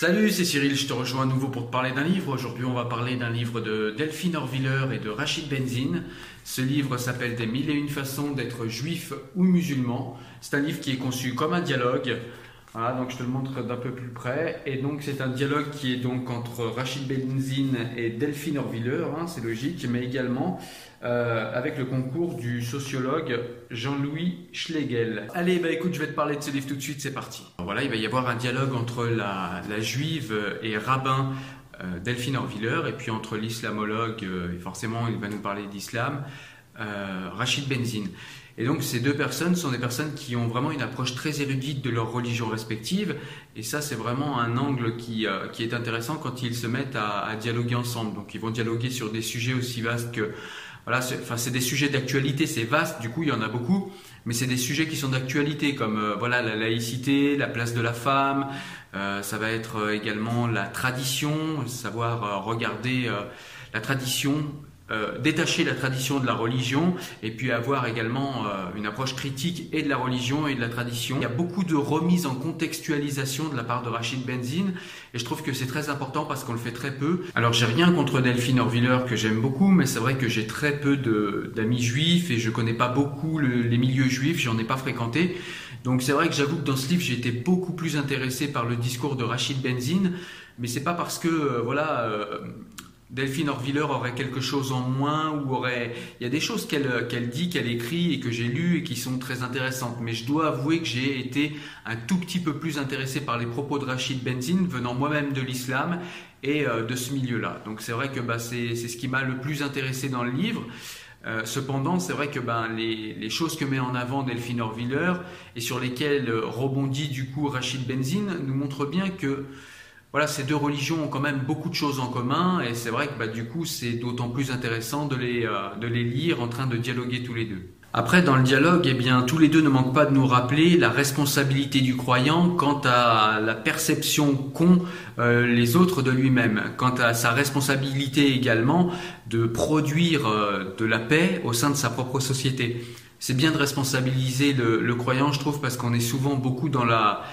Salut, c'est Cyril, je te rejoins à nouveau pour te parler d'un livre. Aujourd'hui, on va parler d'un livre de Delphine Orviller et de Rachid Benzine. Ce livre s'appelle Des mille et une façons d'être juif ou musulman. C'est un livre qui est conçu comme un dialogue. Voilà, donc je te le montre d'un peu plus près. Et donc c'est un dialogue qui est donc entre Rachid Benzine et Delphine Orviller, hein, c'est logique, mais également euh, avec le concours du sociologue Jean-Louis Schlegel. Allez, bah écoute, je vais te parler de ce livre tout de suite, c'est parti. Voilà, il va y avoir un dialogue entre la, juive et rabbin euh, Delphine Orviller, et puis entre l'islamologue, euh, et forcément il va nous parler d'islam, Rachid Benzine. Et donc ces deux personnes sont des personnes qui ont vraiment une approche très érudite de leur religion respective. Et ça, c'est vraiment un angle qui, qui est intéressant quand ils se mettent à, dialoguer ensemble. Donc ils vont dialoguer sur des sujets aussi vastes que voilà, c'est des sujets d'actualité, c'est vaste, du coup il y en a beaucoup, mais c'est des sujets qui sont d'actualité comme euh, voilà la laïcité, la place de la femme, euh, ça va être euh, également la tradition, savoir regarder la tradition euh, détacher la tradition de la religion et puis avoir également euh, une approche critique et de la religion et de la tradition. Il y a beaucoup de remise en contextualisation de la part de Rachid Benzine et je trouve que c'est très important parce qu'on le fait très peu. Alors j'ai rien contre Delphine Orviller que j'aime beaucoup, mais c'est vrai que j'ai très peu d'amis juifs et je connais pas beaucoup les milieux juifs, j'en ai pas fréquenté. Donc c'est vrai que j'avoue que dans ce livre j'ai été beaucoup plus intéressé par le discours de Rachid Benzine, mais c'est pas parce que euh, voilà Delphine Orviller aurait quelque chose en moins ou aurait. Il y a des choses qu'elle dit, qu'elle écrit et que j'ai lues et qui sont très intéressantes. Mais je dois avouer que j'ai été un tout petit peu plus intéressé par les propos de Rachid Benzine, venant moi-même de l'islam et euh, de ce milieu-là. Donc c'est vrai que bah, c'est ce qui m'a le plus intéressé dans le livre. Euh, cependant, c'est vrai que ben, les, les, choses que met en avant Delphine Orviller et sur lesquelles rebondit du coup Rachid Benzine nous montrent bien que voilà, ces deux religions ont quand même beaucoup de choses en commun et c'est vrai que bah, du coup c'est d'autant plus intéressant de les, euh, de les lire en train de dialoguer tous les deux. Après, dans le dialogue, eh bien, tous les deux ne manquent pas de nous rappeler la responsabilité du croyant quant à la perception qu'ont euh, les autres de lui-même, quant à sa responsabilité également de produire euh, de la paix au sein de sa propre société. C'est bien de responsabiliser le, le croyant, je trouve, parce qu'on est souvent beaucoup dans la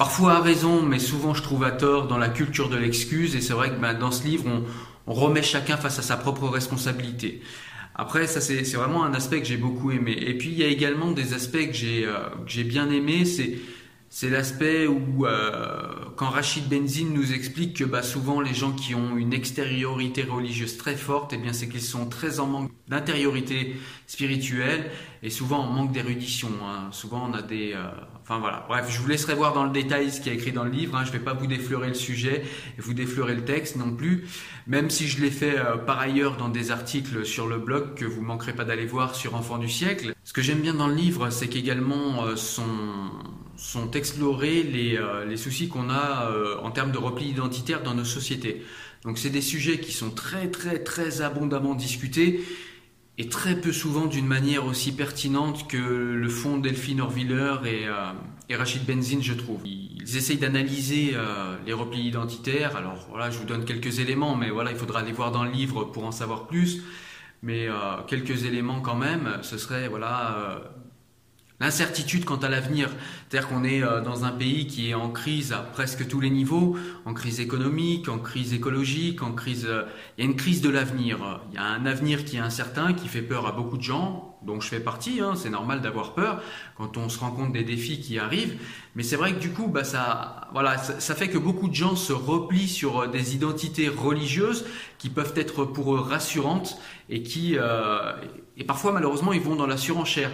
parfois à raison, mais souvent je trouve à tort dans la culture de l'excuse. Et c'est vrai que ben, dans ce livre, on, remet chacun face à sa propre responsabilité. Après, ça c'est vraiment un aspect que j'ai beaucoup aimé. Et puis il y a également des aspects que j'ai euh, bien aimé. C'est c'est l'aspect où, euh, quand Rachid Benzine nous explique que bah, souvent les gens qui ont une extériorité religieuse très forte, eh bien c'est qu'ils sont très en manque d'intériorité spirituelle et souvent en manque d'érudition. Hein. Souvent on a des... Euh, enfin voilà, bref, je vous laisserai voir dans le détail ce qui est écrit dans le livre. Hein. Je ne vais pas vous défleurer le sujet et vous défleurer le texte non plus, même si je l'ai fait euh, par ailleurs dans des articles sur le blog que vous manquerez pas d'aller voir sur Enfants du siècle. Ce que j'aime bien dans le livre, c'est qu'également son sont explorés les, euh, les soucis qu'on a euh, en termes de repli identitaire dans nos sociétés. Donc c'est des sujets qui sont très très très abondamment discutés et très peu souvent d'une manière aussi pertinente que le font Delphine Orviller et, euh, et Rachid Benzine, je trouve. Ils essayent d'analyser les replis identitaires. Alors voilà, je vous donne quelques éléments, mais voilà, il faudra aller voir dans le livre pour en savoir plus. Mais quelques éléments quand même, ce serait voilà L'incertitude quant à l'avenir, c'est-à-dire qu'on est euh, dans un pays qui est en crise à presque tous les niveaux, en crise économique, en crise écologique, en crise. Euh, il y a une crise de l'avenir. Il y a un avenir qui est incertain, qui fait peur à beaucoup de gens, dont je fais partie. Hein, c'est normal d'avoir peur quand on se rend compte des défis qui arrivent. Mais c'est vrai que du coup, bah ça, voilà, ça, fait que beaucoup de gens se replient sur euh, des identités religieuses qui peuvent être pour eux rassurantes et qui, et parfois malheureusement, ils vont dans la surenchère.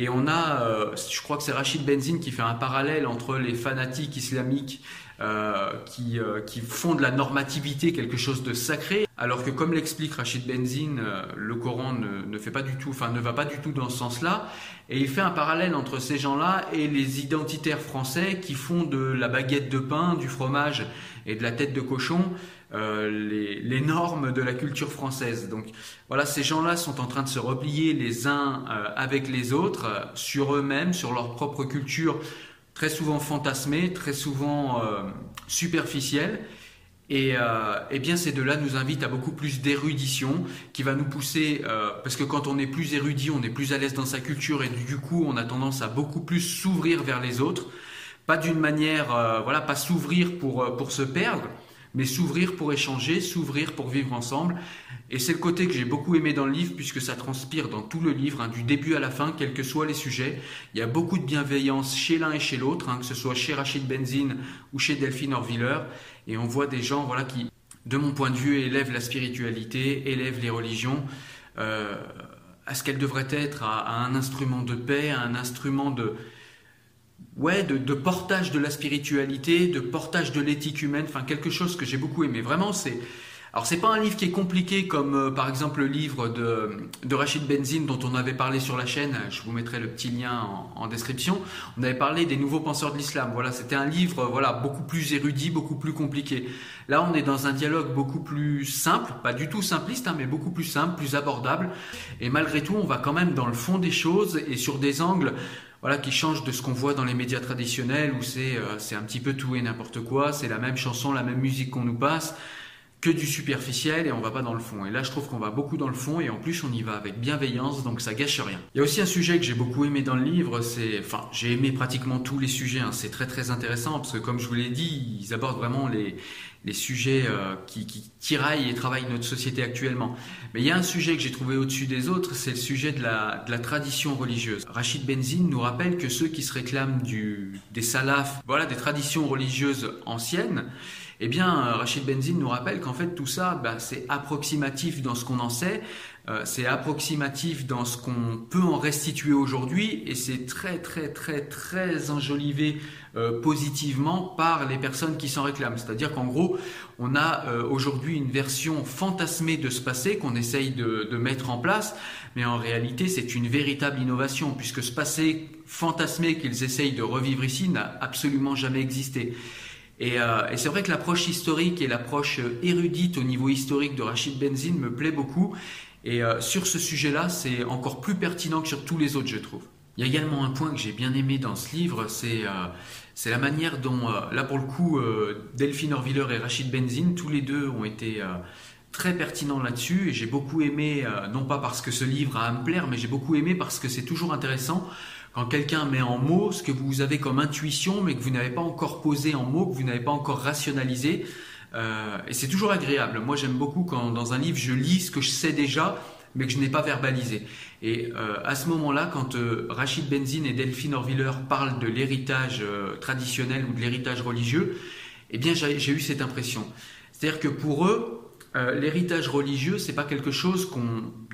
Et on a, euh, je crois que c'est Rachid Benzine qui fait un parallèle entre les fanatiques islamiques euh, qui, euh, qui, font de la normativité quelque chose de sacré, alors que comme l'explique Rachid Benzine, le Coran ne, ne, fait pas du tout, enfin ne va pas du tout dans ce sens-là, et il fait un parallèle entre ces gens-là et les identitaires français qui font de la baguette de pain, du fromage et de la tête de cochon euh, les, les, normes de la culture française. Donc voilà, ces gens-là sont en train de se replier les uns euh, avec les autres euh, sur eux-mêmes, sur leur propre culture, très souvent fantasmée, très souvent superficielle. Et eh bien ces deux-là nous invitent à beaucoup plus d'érudition qui va nous pousser, parce que quand on est plus érudit, on est plus à l'aise dans sa culture et du coup on a tendance à beaucoup plus s'ouvrir vers les autres pas d'une manière, euh, voilà, pas s'ouvrir pour, euh, pour se perdre, mais s'ouvrir pour échanger, s'ouvrir pour vivre ensemble. Et c'est le côté que j'ai beaucoup aimé dans le livre, puisque ça transpire dans tout le livre, hein, du début à la fin, quels que soient les sujets. Il y a beaucoup de bienveillance chez l'un et chez l'autre, hein, que ce soit chez Rachid Benzine ou chez Delphine Orviller. Et on voit des gens voilà, qui, de mon point de vue, élèvent la spiritualité, élèvent les religions. Euh, à ce qu'elles devraient être, à, un instrument de paix, à un instrument de, ouais, de, de, portage de la spiritualité, de portage de l'éthique humaine, enfin quelque chose que j'ai beaucoup aimé. Vraiment, c'est alors c'est pas un livre qui est compliqué comme euh, par exemple le livre de, de, Rachid Benzine dont on avait parlé sur la chaîne. Je vous mettrai le petit lien en, en description. On avait parlé des nouveaux penseurs de l'islam. Voilà, c'était un livre voilà beaucoup plus érudit, beaucoup plus compliqué. Là, on est dans un dialogue beaucoup plus simple, pas du tout simpliste, hein, mais beaucoup plus simple, plus abordable. Et malgré tout, on va quand même dans le fond des choses et sur des angles voilà, qui changent de ce qu'on voit dans les médias traditionnels où c'est euh, c'est un petit peu tout et n'importe quoi, c'est la même chanson, la même musique qu'on nous passe que du superficiel et on va pas dans le fond. Et là, je trouve qu'on va beaucoup dans le fond et en plus, on y va avec bienveillance, donc ça gâche rien. Il y a aussi un sujet que j'ai beaucoup aimé dans le livre, c'est, enfin, j'ai aimé pratiquement tous les sujets. Hein. C'est très très intéressant parce que, comme je vous l'ai dit, ils abordent vraiment les les sujets euh, qui, qui, tiraillent et travaillent notre société actuellement. Mais il y a un sujet que j'ai trouvé au-dessus des autres, c'est le sujet de la, de la, tradition religieuse. Rachid Benzine nous rappelle que ceux qui se réclament du, des salafs, voilà, des traditions religieuses anciennes, eh bien, euh, Rachid Benzine nous rappelle qu'en fait tout ça, bah, c'est approximatif dans ce qu'on en sait, euh, c'est approximatif dans ce qu'on peut en restituer aujourd'hui, et c'est très très très très enjolivé euh, positivement par les personnes qui s'en réclament. C'est-à-dire qu'en gros, on a aujourd'hui une version fantasmée de ce passé qu'on essaye de, de mettre en place, mais en réalité c'est une véritable innovation, puisque ce passé fantasmé qu'ils essayent de revivre ici n'a absolument jamais existé. Et, euh, et c'est vrai que l'approche historique et l'approche euh, érudite au niveau historique de Rachid Benzine me plaît beaucoup. Et euh, sur ce sujet-là, c'est encore plus pertinent que sur tous les autres, je trouve. Il y a également un point que j'ai bien aimé dans ce livre, c'est la manière dont, là pour le coup, Delphine Orviller et Rachid Benzine, tous les deux ont été très pertinents là-dessus. Et j'ai beaucoup aimé, non pas parce que ce livre a à me plaire, mais j'ai beaucoup aimé parce que c'est toujours intéressant quand quelqu'un met en mots ce que vous avez comme intuition, mais que vous n'avez pas encore posé en mots, que vous n'avez pas encore rationalisé. Euh, et c'est toujours agréable. Moi, j'aime beaucoup quand dans un livre, je lis ce que je sais déjà, mais que je n'ai pas verbalisé. Et euh, à ce moment-là, quand euh, Rachid Benzine et Delphine Orviller parlent de l'héritage traditionnel ou de l'héritage religieux, eh bien, j'ai eu cette impression. C'est-à-dire que pour eux, euh, l'héritage religieux, c'est pas quelque chose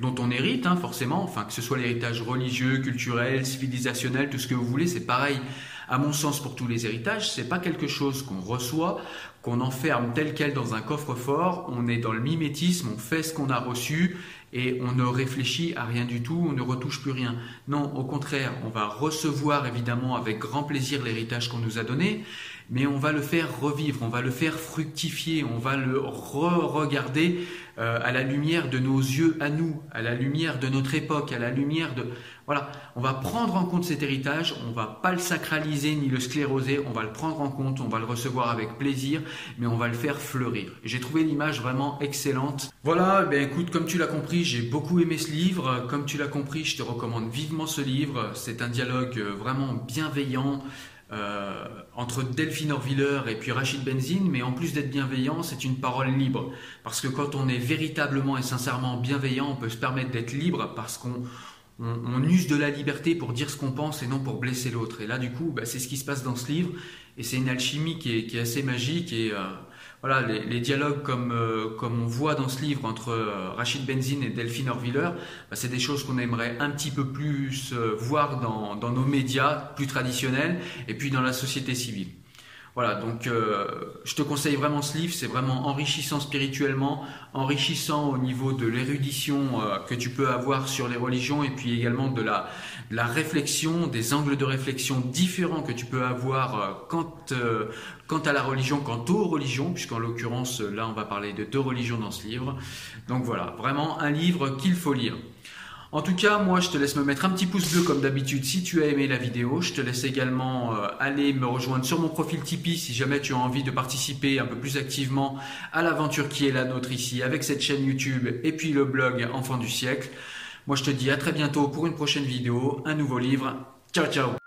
dont on hérite, hein, forcément. Enfin, que ce soit l'héritage religieux, culturel, civilisationnel, tout ce que vous voulez, c'est pareil. À mon sens, pour tous les héritages, c'est pas quelque chose qu'on reçoit, qu'on enferme tel quel dans un coffre-fort. On est dans le mimétisme, on fait ce qu'on a reçu et on ne réfléchit à rien du tout, on ne retouche plus rien. Non, au contraire, on va recevoir évidemment avec grand plaisir l'héritage qu'on nous a donné, mais on va le faire revivre, on va le faire fructifier, on va le re-regarder euh, à la lumière de nos yeux à nous, à la lumière de notre époque, à la lumière de... Voilà, on va prendre en compte cet héritage, on va pas le sacraliser ni le scléroser, on va le prendre en compte, on va le recevoir avec plaisir, mais on va le faire fleurir. J'ai trouvé l'image vraiment excellente. Voilà, ben écoute, comme tu l'as compris, j'ai beaucoup aimé ce livre. Comme tu l'as compris, je te recommande vivement ce livre. C'est un dialogue vraiment bienveillant. Euh, entre Delphine Orviller et puis Rachid Benzine, mais en plus d'être bienveillant, c'est une parole libre. Parce que quand on est véritablement et sincèrement bienveillant, on peut se permettre d'être libre parce qu'on on, use de la liberté pour dire ce qu'on pense et non pour blesser l'autre. Et là, du coup, bah, c'est ce qui se passe dans ce livre. Et c'est une alchimie qui est, qui est, assez magique. Et euh, voilà, les, dialogues comme, euh, comme on voit dans ce livre entre euh, Rachid Benzine et Delphine Orviller, bah, c'est des choses qu'on aimerait un petit peu plus euh, voir dans, dans, nos médias plus traditionnels et puis dans la société civile. Voilà, donc euh, je te conseille vraiment ce livre, c'est vraiment enrichissant spirituellement, enrichissant au niveau de l'érudition euh, que tu peux avoir sur les religions et puis également de la, de la réflexion, des angles de réflexion différents que tu peux avoir euh, quant, euh, quant à la religion, quant aux religions, puisqu'en l'occurrence là on va parler de deux religions dans ce livre. Donc voilà, vraiment un livre qu'il faut lire. En tout cas, moi, je te laisse me mettre un petit pouce bleu comme d'habitude si tu as aimé la vidéo. Je te laisse également euh, aller me rejoindre sur mon profil Tipeee si jamais tu as envie de participer un peu plus activement à l'aventure qui est la nôtre ici avec cette chaîne YouTube et puis le blog Enfant du siècle. Moi, je te dis à très bientôt pour une prochaine vidéo, un nouveau livre. Ciao, ciao